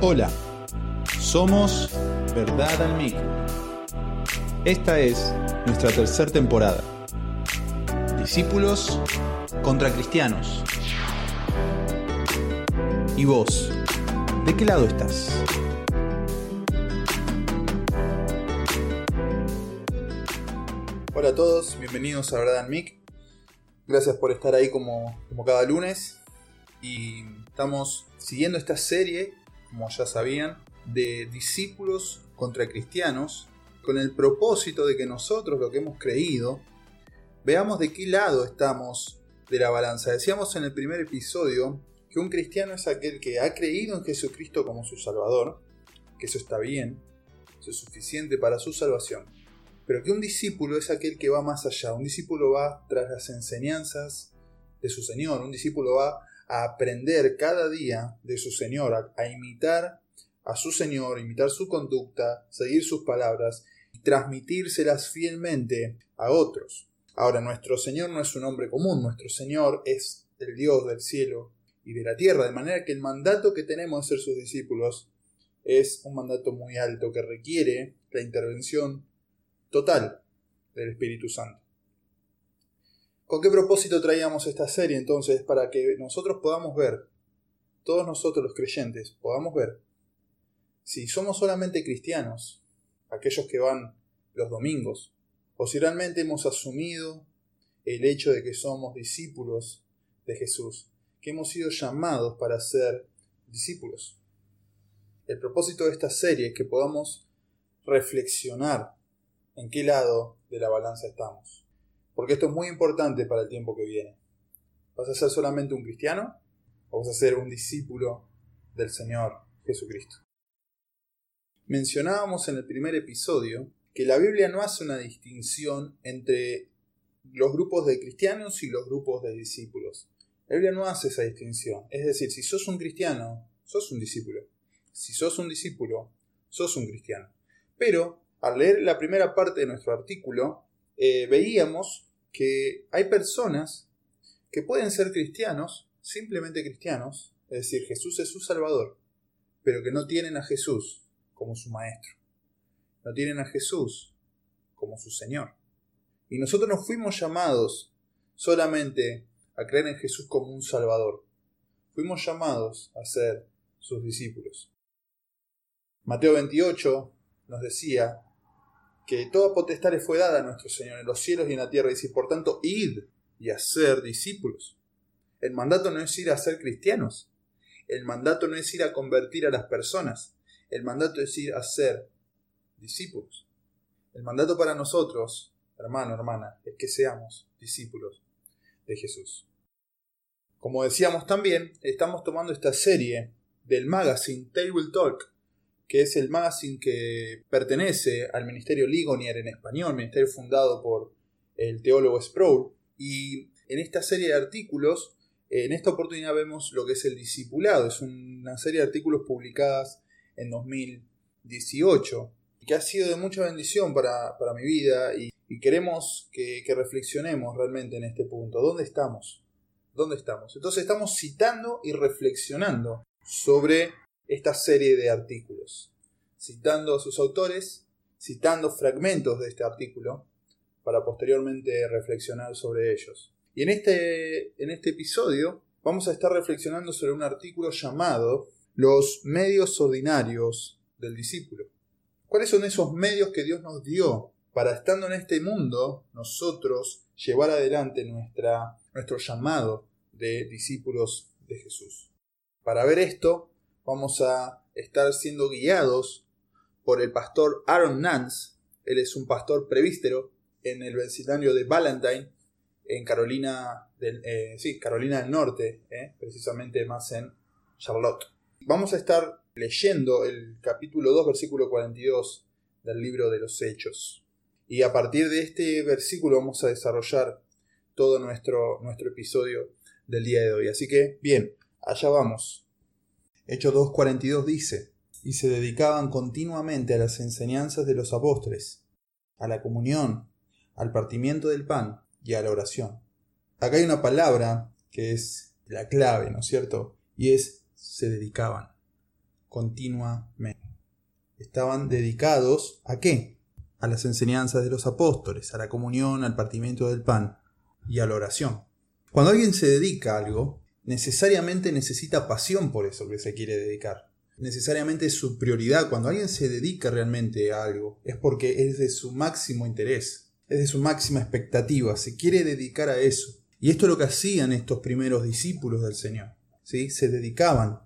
Hola, somos Verdad al Mic. Esta es nuestra tercera temporada. Discípulos contra cristianos. ¿Y vos? ¿De qué lado estás? Hola a todos, bienvenidos a Verdad al Mic. Gracias por estar ahí como, como cada lunes. Y estamos siguiendo esta serie como ya sabían, de discípulos contra cristianos, con el propósito de que nosotros, lo que hemos creído, veamos de qué lado estamos de la balanza. Decíamos en el primer episodio que un cristiano es aquel que ha creído en Jesucristo como su Salvador, que eso está bien, eso es suficiente para su salvación, pero que un discípulo es aquel que va más allá, un discípulo va tras las enseñanzas de su Señor, un discípulo va a aprender cada día de su Señor, a, imitar a su Señor, imitar su conducta, seguir sus palabras y transmitírselas fielmente a otros. Ahora, nuestro Señor no es un hombre común, nuestro Señor es el Dios del cielo y de la tierra, de manera que el mandato que tenemos de ser sus discípulos es un mandato muy alto que requiere la intervención total del Espíritu Santo. ¿Con qué propósito traíamos esta serie entonces? Para que nosotros podamos ver, todos nosotros los creyentes, podamos ver si somos solamente cristianos, aquellos que van los domingos, o si realmente hemos asumido el hecho de que somos discípulos de Jesús, que hemos sido llamados para ser discípulos. El propósito de esta serie es que podamos reflexionar en qué lado de la balanza estamos. Porque esto es muy importante para el tiempo que viene. ¿Vas a ser solamente un cristiano o vas a ser un discípulo del Señor Jesucristo? Mencionábamos en el primer episodio que la Biblia no hace una distinción entre los grupos de cristianos y los grupos de discípulos. La Biblia no hace esa distinción. Es decir, si sos un cristiano, sos un discípulo. Si sos un discípulo, sos un cristiano. Pero al leer la primera parte de nuestro artículo, eh, veíamos que hay personas que pueden ser cristianos, simplemente cristianos, es decir, Jesús es su Salvador, pero que no tienen a Jesús como su Maestro, no tienen a Jesús como su Señor. Y nosotros no fuimos llamados solamente a creer en Jesús como un Salvador, fuimos llamados a ser sus discípulos. Mateo 28 nos decía que toda potestad le fue dada a nuestro Señor en los cielos y en la tierra. Y dice, por tanto, id y hacer discípulos. El mandato no es ir a ser cristianos. El mandato no es ir a convertir a las personas. El mandato es ir a ser discípulos. El mandato para nosotros, hermano, hermana, es que seamos discípulos de Jesús. Como decíamos también, estamos tomando esta serie del magazine Table Talk que es el magazine que pertenece al Ministerio Ligonier en español, ministerio fundado por el teólogo Sproul. Y en esta serie de artículos, en esta oportunidad vemos lo que es el discipulado. Es una serie de artículos publicadas en 2018, que ha sido de mucha bendición para, mi vida y, queremos que, que reflexionemos realmente en este punto. ¿Dónde estamos? ¿Dónde estamos? Entonces estamos citando y reflexionando sobre esta serie de artículos, citando a sus autores, citando fragmentos de este artículo, para posteriormente reflexionar sobre ellos. Y en este, en este episodio vamos a estar reflexionando sobre un artículo llamado Los medios ordinarios del discípulo. ¿Cuáles son esos medios que Dios nos dio para, estando en este mundo, nosotros llevar adelante nuestra, nuestro llamado de discípulos de Jesús? Para ver esto, vamos a estar siendo guiados por el pastor Aaron Nance. Él es un pastor prevístero en el vecindario de Valentine, en Carolina del, eh, sí, Carolina del Norte, eh, precisamente más en Charlotte. Vamos a estar leyendo el capítulo 2, versículo 42 del libro de los Hechos. Y a partir de este versículo vamos a desarrollar todo nuestro, nuestro episodio del día de hoy. Así que, bien, allá vamos. Hechos 2.42 dice, y se dedicaban continuamente a las enseñanzas de los apóstoles, a la comunión, al partimiento del pan y a la oración. Acá hay una palabra que es la clave, ¿no es cierto? Y es se dedicaban. continuamente. Estaban dedicados a qué? A las enseñanzas de los apóstoles, a la comunión, al partimiento del pan y a la oración. Cuando alguien se dedica a algo, necesariamente necesita pasión por eso que se quiere dedicar. Necesariamente es su prioridad. Cuando alguien se dedica realmente a algo, es porque es de su máximo interés, es de su máxima expectativa, se quiere dedicar a eso. Y esto es lo que hacían estos primeros discípulos del Señor. ¿sí? Se dedicaban.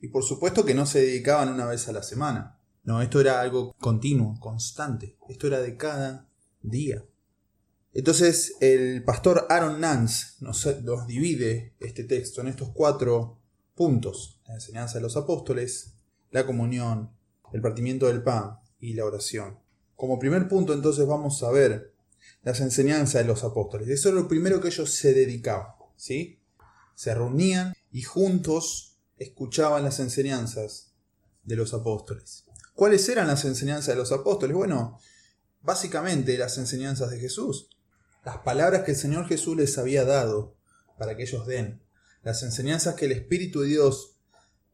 Y por supuesto que no se dedicaban una vez a la semana. No, esto era algo continuo, constante. Esto era de cada día. Entonces el pastor Aaron Nance nos, divide este texto en estos cuatro puntos. La enseñanza de los apóstoles, la comunión, el partimiento del pan y la oración. Como primer punto entonces vamos a ver las enseñanzas de los apóstoles. Eso era lo primero que ellos se dedicaban. ¿sí? Se reunían y juntos escuchaban las enseñanzas de los apóstoles. ¿Cuáles eran las enseñanzas de los apóstoles? Bueno, básicamente las enseñanzas de Jesús. Las palabras que el Señor Jesús les había dado para que ellos den. Las enseñanzas que el Espíritu de Dios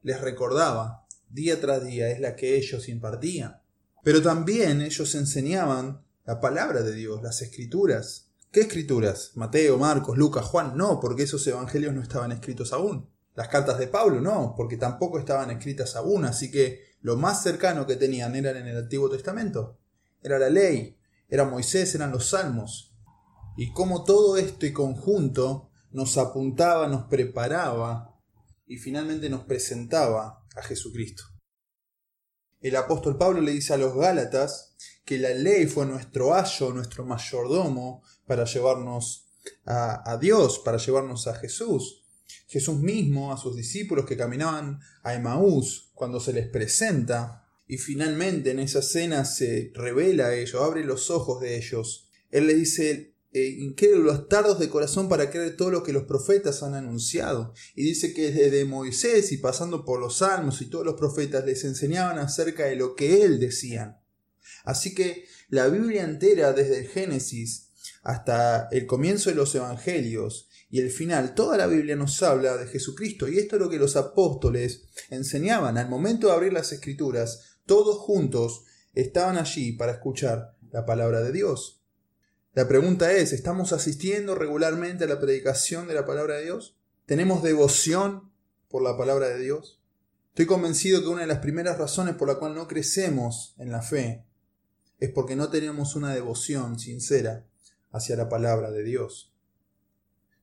les recordaba día tras día es la que ellos impartían. Pero también ellos enseñaban la palabra de Dios, las escrituras. ¿Qué escrituras? Mateo, Marcos, Lucas, Juan, no, porque esos evangelios no estaban escritos aún. Las cartas de Pablo, no, porque tampoco estaban escritas aún, así que lo más cercano que tenían eran en el Antiguo Testamento. Era la ley, era Moisés, eran los salmos. Y cómo todo esto y conjunto nos apuntaba, nos preparaba y finalmente nos presentaba a Jesucristo. El apóstol Pablo le dice a los Gálatas que la ley fue nuestro ayo, nuestro mayordomo para llevarnos a, a Dios, para llevarnos a Jesús. Jesús mismo a sus discípulos que caminaban a Emaús cuando se les presenta y finalmente en esa cena se revela a ellos, abre los ojos de ellos. Él le dice, eh, tardos de corazón para creer todo lo que los profetas han anunciado. Y dice que desde Moisés y pasando por los salmos y todos los profetas les enseñaban acerca de lo que él decían. Así que la Biblia entera, desde el Génesis hasta el comienzo de los Evangelios y el final, toda la Biblia nos habla de Jesucristo. Y esto es lo que los apóstoles enseñaban. Al momento de abrir las escrituras, todos juntos estaban allí para escuchar la palabra de Dios. La pregunta es, ¿estamos asistiendo regularmente a la predicación de la palabra de Dios? ¿Tenemos devoción por la palabra de Dios? Estoy convencido que una de las primeras razones por la cual no crecemos en la fe es porque no tenemos una devoción sincera hacia la palabra de Dios.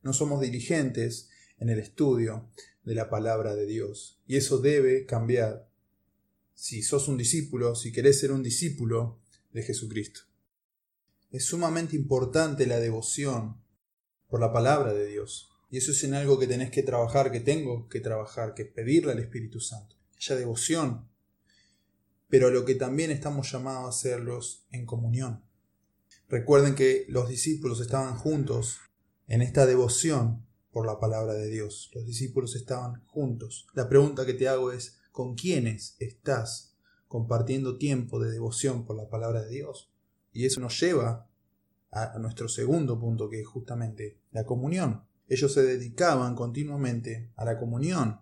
No somos diligentes en el estudio de la palabra de Dios. Y eso debe cambiar si sos un discípulo, si querés ser un discípulo de Jesucristo. Es sumamente importante la devoción por la palabra de Dios. Y eso es en algo que tenés que trabajar, que tengo que trabajar, que es pedirle al Espíritu Santo. Haya devoción pero lo que también estamos llamados a hacerlos en comunión. Recuerden que los discípulos estaban juntos en esta devoción por la palabra de Dios. Los discípulos estaban juntos. La pregunta que te hago es, ¿con quiénes estás compartiendo tiempo de devoción por la palabra de Dios? Y eso nos lleva a nuestro segundo punto, que es justamente la comunión. Ellos se dedicaban continuamente a la comunión,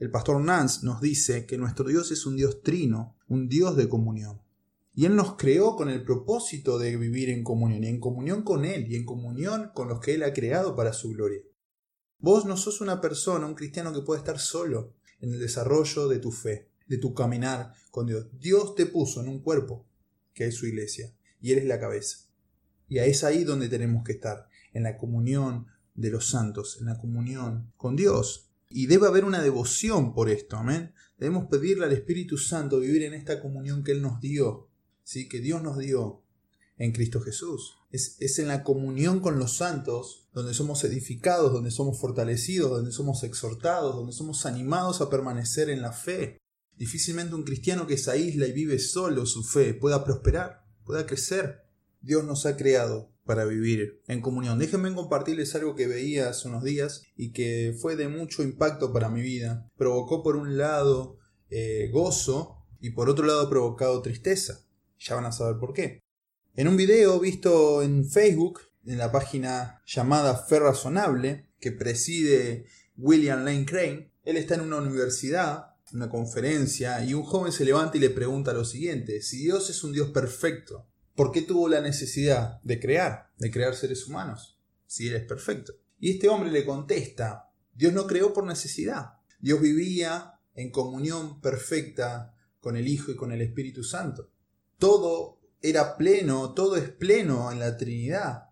el pastor Nance nos dice que nuestro Dios es un Dios trino, un Dios de comunión. Y Él nos creó con el propósito de vivir en comunión, y en comunión con Él, y en comunión con los que Él ha creado para su gloria. Vos no sos una persona, un cristiano que puede estar solo en el desarrollo de tu fe, de tu caminar con Dios. Dios te puso en un cuerpo, que es su iglesia, y eres la cabeza. Y es ahí donde tenemos que estar, en la comunión de los santos, en la comunión con Dios, y debe haber una devoción por esto, amén. Debemos pedirle al Espíritu Santo vivir en esta comunión que Él nos dio, ¿sí? que Dios nos dio en Cristo Jesús. Es, es, en la comunión con los santos donde somos edificados, donde somos fortalecidos, donde somos exhortados, donde somos animados a permanecer en la fe. Difícilmente un cristiano que se aísla y vive solo su fe pueda prosperar, pueda crecer. Dios nos ha creado para vivir en comunión. Déjenme compartirles algo que veía hace unos días y que fue de mucho impacto para mi vida. Provocó por un lado eh, gozo y por otro lado provocado tristeza. Ya van a saber por qué. En un video visto en Facebook, en la página llamada Fe Razonable, que preside William Lane Crane, él está en una universidad una conferencia y un joven se levanta y le pregunta lo siguiente, si Dios es un Dios perfecto, ¿por qué tuvo la necesidad de crear, de crear seres humanos, si Él es perfecto? Y este hombre le contesta, Dios no creó por necesidad, Dios vivía en comunión perfecta con el Hijo y con el Espíritu Santo. Todo era pleno, todo es pleno en la Trinidad.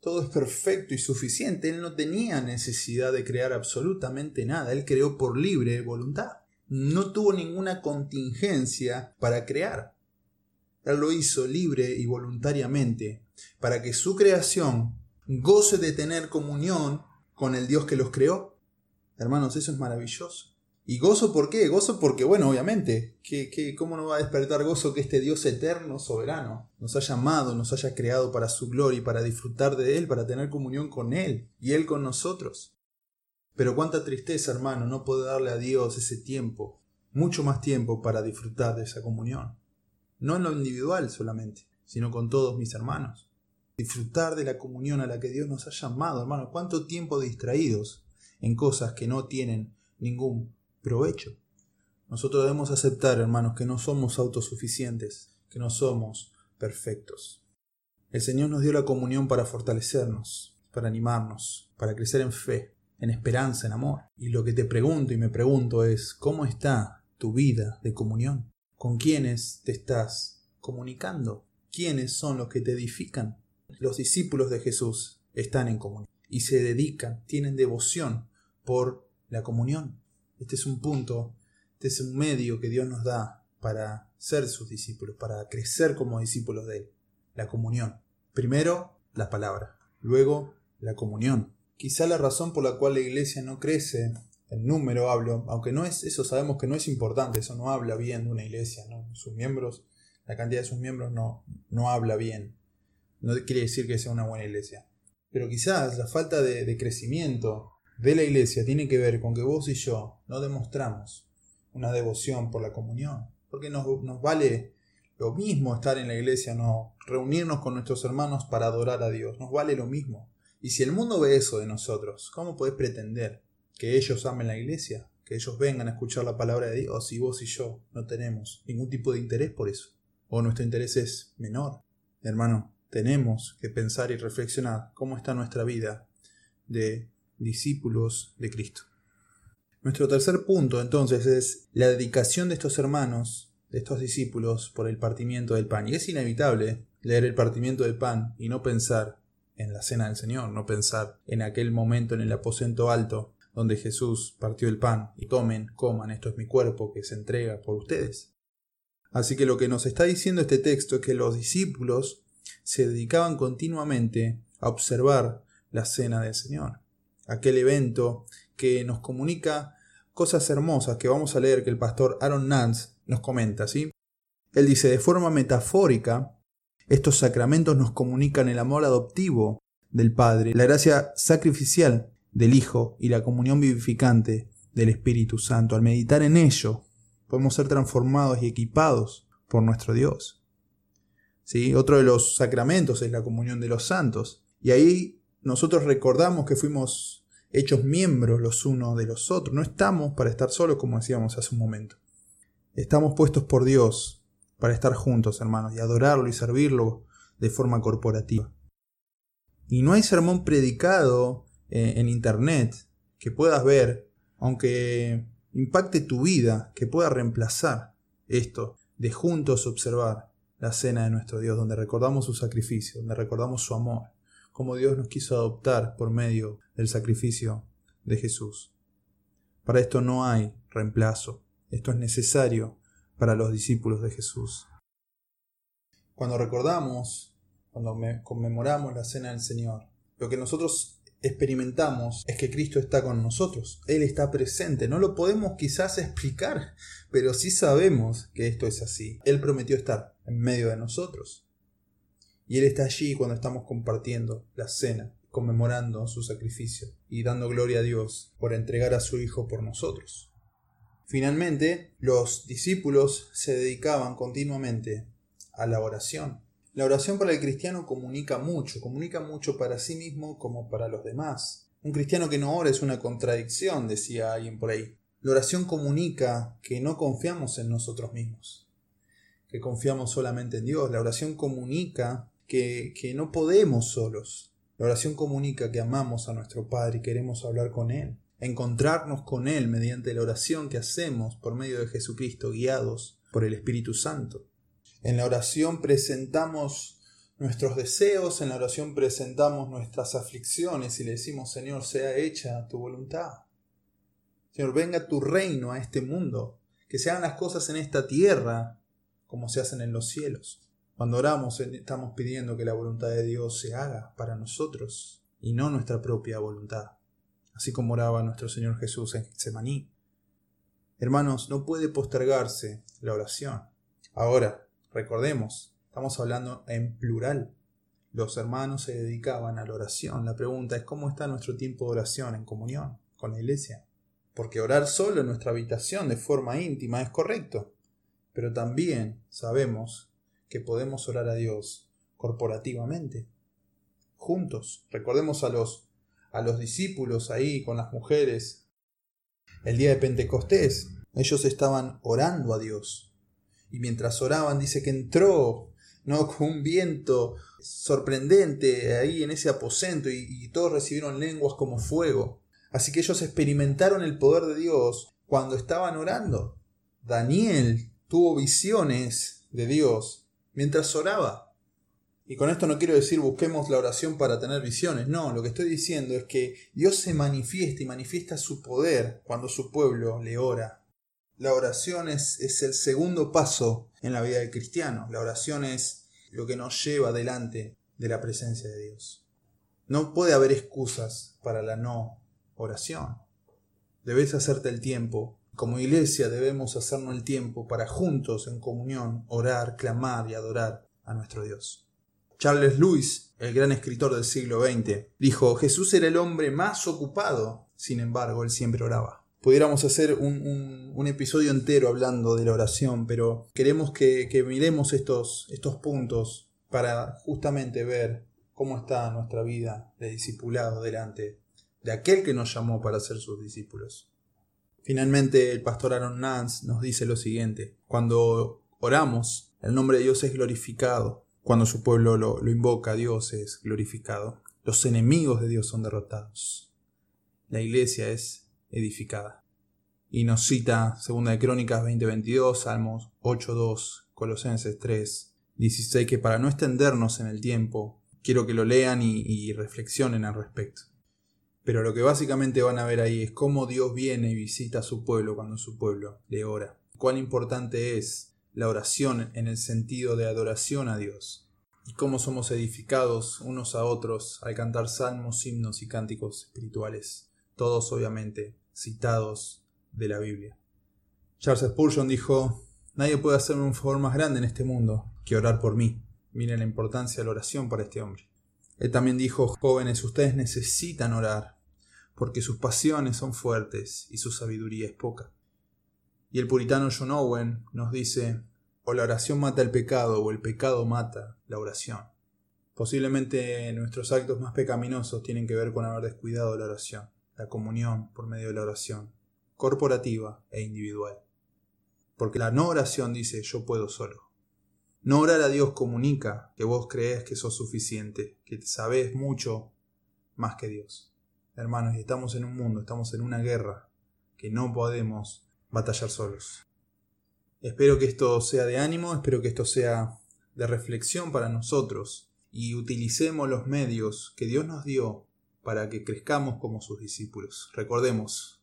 Todo es perfecto y suficiente. Él no tenía necesidad de crear absolutamente nada. Él creó por libre voluntad. No tuvo ninguna contingencia para crear. Él lo hizo libre y voluntariamente para que su creación goce de tener comunión con el Dios que los creó. Hermanos, eso es maravilloso. ¿Y gozo por qué? Gozo porque, bueno, obviamente, ¿qué, cómo no va a despertar gozo que este Dios eterno, soberano, nos haya amado, nos haya creado para su gloria y para disfrutar de Él, para tener comunión con Él y Él con nosotros? Pero cuánta tristeza, hermano, no poder darle a Dios ese tiempo, mucho más tiempo para disfrutar de esa comunión. No en lo individual solamente, sino con todos mis hermanos. Disfrutar de la comunión a la que Dios nos ha llamado, hermano. ¿Cuánto tiempo distraídos en cosas que no tienen ningún provecho. Nosotros debemos aceptar, hermanos, que no somos autosuficientes, que no somos perfectos. El Señor nos dio la comunión para fortalecernos, para animarnos, para crecer en fe, en esperanza, en amor. Y lo que te pregunto y me pregunto es, ¿cómo está tu vida de comunión? ¿Con quiénes te estás comunicando? ¿Quiénes son los que te edifican? Los discípulos de Jesús están en comunión y se dedican, tienen devoción por la comunión. Este es un punto, este es un medio que Dios nos da para ser sus discípulos, para crecer como discípulos de Él. La comunión. Primero, la palabra. Luego, la comunión. Quizá la razón por la cual la iglesia no crece, en número hablo, aunque no es, eso sabemos que no es importante, eso no habla bien de una iglesia. Sus miembros, la cantidad de sus miembros no, no habla bien. No quiere decir que sea una buena iglesia. Pero quizás la falta de crecimiento de la iglesia tiene que ver con que vos y yo no demostramos una devoción por la comunión. Porque nos, vale lo mismo estar en la iglesia, no reunirnos con nuestros hermanos para adorar a Dios. Nos vale lo mismo. Y si el mundo ve eso de nosotros, ¿cómo podés pretender que ellos amen la iglesia? Que ellos vengan a escuchar la palabra de Dios si vos y yo no tenemos ningún tipo de interés por eso. O nuestro interés es menor. Hermano, tenemos que pensar y reflexionar cómo está nuestra vida de discípulos de Cristo. Nuestro tercer punto entonces es la dedicación de estos hermanos, de estos discípulos, por el partimiento del pan. Y es inevitable leer el partimiento del pan y no pensar en la cena del Señor, no pensar en aquel momento en el aposento alto donde Jesús partió el pan y tomen, coman, esto es mi cuerpo que se entrega por ustedes. Así que lo que nos está diciendo este texto es que los discípulos se dedicaban continuamente a observar la cena del Señor aquel evento que nos comunica cosas hermosas que vamos a leer que el pastor Aaron Nance nos comenta, ¿sí? Él dice, de forma metafórica, estos sacramentos nos comunican el amor adoptivo del Padre, la gracia sacrificial del Hijo y la comunión vivificante del Espíritu Santo. Al meditar en ello, podemos ser transformados y equipados por nuestro Dios. ¿Sí? Otro de los sacramentos es la comunión de los santos. Y ahí nosotros recordamos que fuimos hechos miembros los unos de los otros. No estamos para estar solos, como decíamos hace un momento. Estamos puestos por Dios para estar juntos, hermanos, y adorarlo y servirlo de forma corporativa. Y no hay sermón predicado eh, en Internet que puedas ver, aunque impacte tu vida, que pueda reemplazar esto de juntos observar la cena de nuestro Dios, donde recordamos su sacrificio, donde recordamos su amor, como Dios nos quiso adoptar por medio del sacrificio de Jesús. Para esto no hay reemplazo. Esto es necesario para los discípulos de Jesús. Cuando recordamos, cuando conmemoramos la cena del Señor, lo que nosotros experimentamos es que Cristo está con nosotros. Él está presente. No lo podemos quizás explicar, pero sí sabemos que esto es así. Él prometió estar en medio de nosotros. Y Él está allí cuando estamos compartiendo la cena, conmemorando su sacrificio y dando gloria a Dios por entregar a su Hijo por nosotros. Finalmente, los discípulos se dedicaban continuamente a la oración. La oración para el cristiano comunica mucho, comunica mucho para sí mismo como para los demás. Un cristiano que no ora es una contradicción, decía alguien por ahí. La oración comunica que no confiamos en nosotros mismos, que confiamos solamente en Dios. La oración comunica que, que no podemos solos. La oración comunica que amamos a nuestro Padre y queremos hablar con Él, encontrarnos con Él mediante la oración que hacemos por medio de Jesucristo, guiados por el Espíritu Santo. En la oración presentamos nuestros deseos, en la oración presentamos nuestras aflicciones y le decimos, Señor, sea hecha tu voluntad. Señor, venga tu reino a este mundo, que se hagan las cosas en esta tierra como se hacen en los cielos. Cuando oramos estamos pidiendo que la voluntad de Dios se haga para nosotros y no nuestra propia voluntad, así como oraba nuestro Señor Jesús en Getsemaní. Hermanos, no puede postergarse la oración. Ahora, recordemos, estamos hablando en plural. Los hermanos se dedicaban a la oración. La pregunta es cómo está nuestro tiempo de oración en comunión con la iglesia. Porque orar solo en nuestra habitación de forma íntima es correcto. Pero también sabemos que podemos orar a Dios corporativamente, juntos. Recordemos a los, a los discípulos ahí con las mujeres. El día de Pentecostés, ellos estaban orando a Dios. Y mientras oraban, dice que entró, ¿no? Con un viento sorprendente ahí en ese aposento y, y todos recibieron lenguas como fuego. Así que ellos experimentaron el poder de Dios cuando estaban orando. Daniel tuvo visiones de Dios mientras oraba. Y con esto no quiero decir busquemos la oración para tener visiones, no, lo que estoy diciendo es que Dios se manifiesta y manifiesta su poder cuando su pueblo le ora. La oración es, es el segundo paso en la vida del cristiano, la oración es lo que nos lleva delante de la presencia de Dios. No puede haber excusas para la no oración. Debes hacerte el tiempo como iglesia debemos hacernos el tiempo para juntos en comunión orar, clamar y adorar a nuestro Dios. Charles Lewis, el gran escritor del siglo XX, dijo, Jesús era el hombre más ocupado, sin embargo, él siempre oraba. Pudiéramos hacer un, episodio entero hablando de la oración, pero queremos que, miremos estos, estos puntos para justamente ver cómo está nuestra vida de discipulado delante de aquel que nos llamó para ser sus discípulos. Finalmente, el pastor Aaron Nance nos dice lo siguiente: Cuando oramos, el nombre de Dios es glorificado. Cuando su pueblo lo, invoca, Dios es glorificado. Los enemigos de Dios son derrotados. La iglesia es edificada. Y nos cita 2 de Crónicas 20:22, Salmos 8:2, Colosenses 3:16, que para no extendernos en el tiempo, quiero que lo lean y reflexionen al respecto. Pero lo que básicamente van a ver ahí es cómo Dios viene y visita a su pueblo cuando su pueblo le ora. Cuán importante es la oración en el sentido de adoración a Dios. Y cómo somos edificados unos a otros al cantar salmos, himnos y cánticos espirituales. Todos obviamente citados de la Biblia. Charles Spurgeon dijo, Nadie puede hacerme un favor más grande en este mundo que orar por mí. Miren la importancia de la oración para este hombre. Él también dijo, jóvenes, ustedes necesitan orar porque sus pasiones son fuertes y su sabiduría es poca. Y el puritano John Owen nos dice, o la oración mata el pecado o el pecado mata la oración. Posiblemente nuestros actos más pecaminosos tienen que ver con haber descuidado la oración, la comunión por medio de la oración, corporativa e individual. Porque la no oración dice yo puedo solo. No orar a Dios comunica que vos crees que sos suficiente, que sabés mucho más que Dios hermanos, estamos en un mundo, estamos en una guerra que no podemos batallar solos. Espero que esto sea de ánimo, espero que esto sea de reflexión para nosotros y utilicemos los medios que Dios nos dio para que crezcamos como sus discípulos. Recordemos,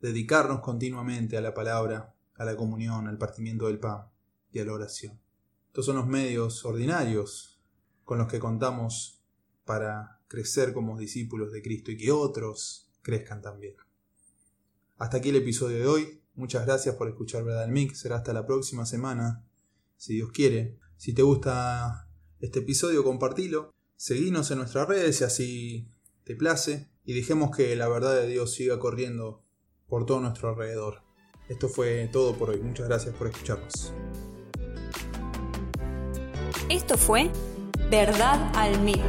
dedicarnos continuamente a la palabra, a la comunión, al partimiento del pan y a la oración. Estos son los medios ordinarios con los que contamos para crecer como discípulos de Cristo y que otros crezcan también. Hasta aquí el episodio de hoy. Muchas gracias por escuchar Verdad del Mix. Será hasta la próxima semana, si Dios quiere. Si te gusta este episodio, compartilo. Seguinos en nuestras redes si así te place. Y dejemos que la verdad de Dios siga corriendo por todo nuestro alrededor. Esto fue todo por hoy. Muchas gracias por escucharnos. Esto fue Verdad al Mic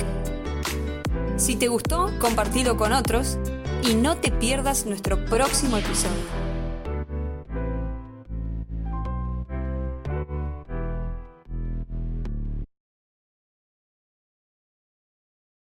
si te gustó, compartilo con otros y no te pierdas nuestro próximo episodio.